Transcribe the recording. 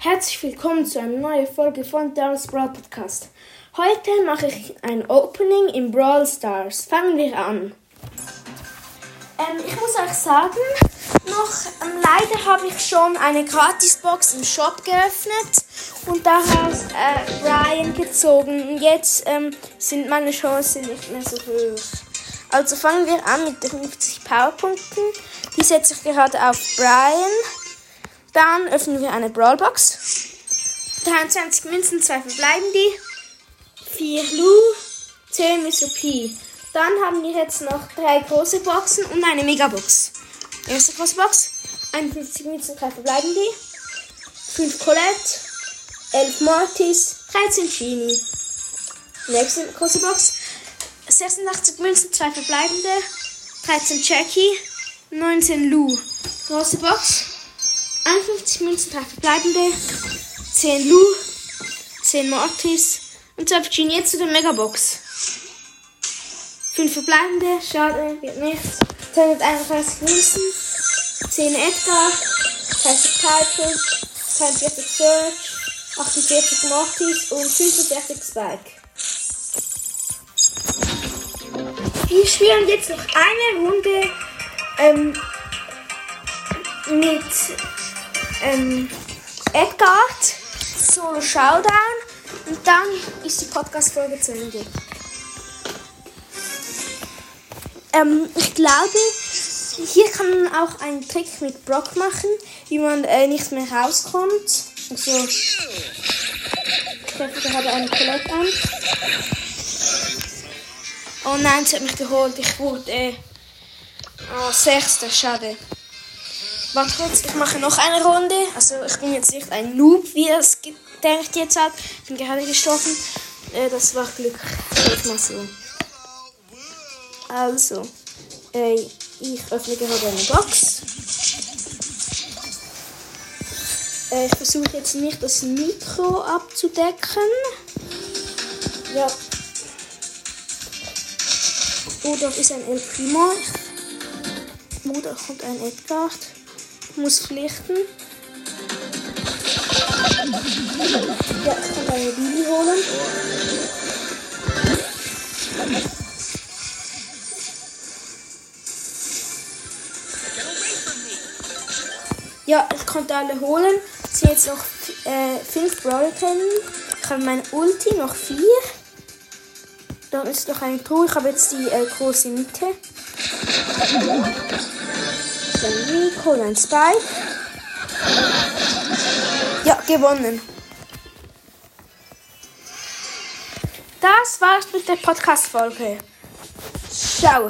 Herzlich willkommen zu einer neuen Folge von Daryl's Brawl Podcast. Heute mache ich ein Opening in Brawl Stars. Fangen wir an. Ähm, ich muss euch sagen, noch ähm, leider habe ich schon eine Gratisbox im Shop geöffnet und daraus äh, Brian gezogen. Jetzt ähm, sind meine Chancen nicht mehr so hoch. Also fangen wir an mit den 50 Powerpunkten. Die setze ich gerade auf Brian. Dann öffnen wir eine Brawlbox. 23 Münzen, 2 verbleiben die. 4 Lu, 10 Mr. P. Dann haben wir jetzt noch drei große Boxen und eine Megabox. Erste große Box. 51 Münzen, 3 verbleiben die. 5 Colette, 11 Mortis, 13 Genie. Nächste große Box. 86 Münzen, 2 verbleibende. 13 Jackie, 19 Lu. Große Box. 51 Münzen, 3 verbleibende, 10 Lu, 10 Mortis und 12 Genie. Jetzt zu der Megabox. 5 verbleibende, schade, wird nichts. 231 Münzen, 10 Edgar, 30 Piper, 42 Search, 48 Mortis und 45 Spike. Wir spielen jetzt noch eine Runde ähm, mit ähm, Edgard, Solo Showdown und dann ist die Podcast-Folge zu Ende. Ähm, ich glaube, hier kann man auch einen Trick mit Brock machen, wie man äh, nicht mehr rauskommt. Also, ich gerade eine Colette an. Oh nein, sie hat mich geholt. Ich wurde äh, oh, Sechster, schade. Warte kurz, ich mache noch eine Runde. Also ich bin jetzt nicht ein Noob, wie er es gedacht jetzt hat. Ich bin gerade gestorben. Äh, das war Glück. Sag mal so. Also, äh, ich öffne gerade eine Box. Äh, ich versuche jetzt nicht das Mikro abzudecken. Ja. Oh, dort ist ein El Primo. Oh, da kommt ein Edgar. Ich muss pflichten. Ja, ich kann eine Bibi holen. Ja, ich konnte alle holen. Es sind jetzt noch äh, fünf Brawler. Ich habe meine Ulti, noch vier. Dann ist noch eine Truhe. Ich habe jetzt die äh, große Mitte. Dann Rico, ein Spike. Ja, gewonnen. Das war's mit der Podcast-Folge. Ciao.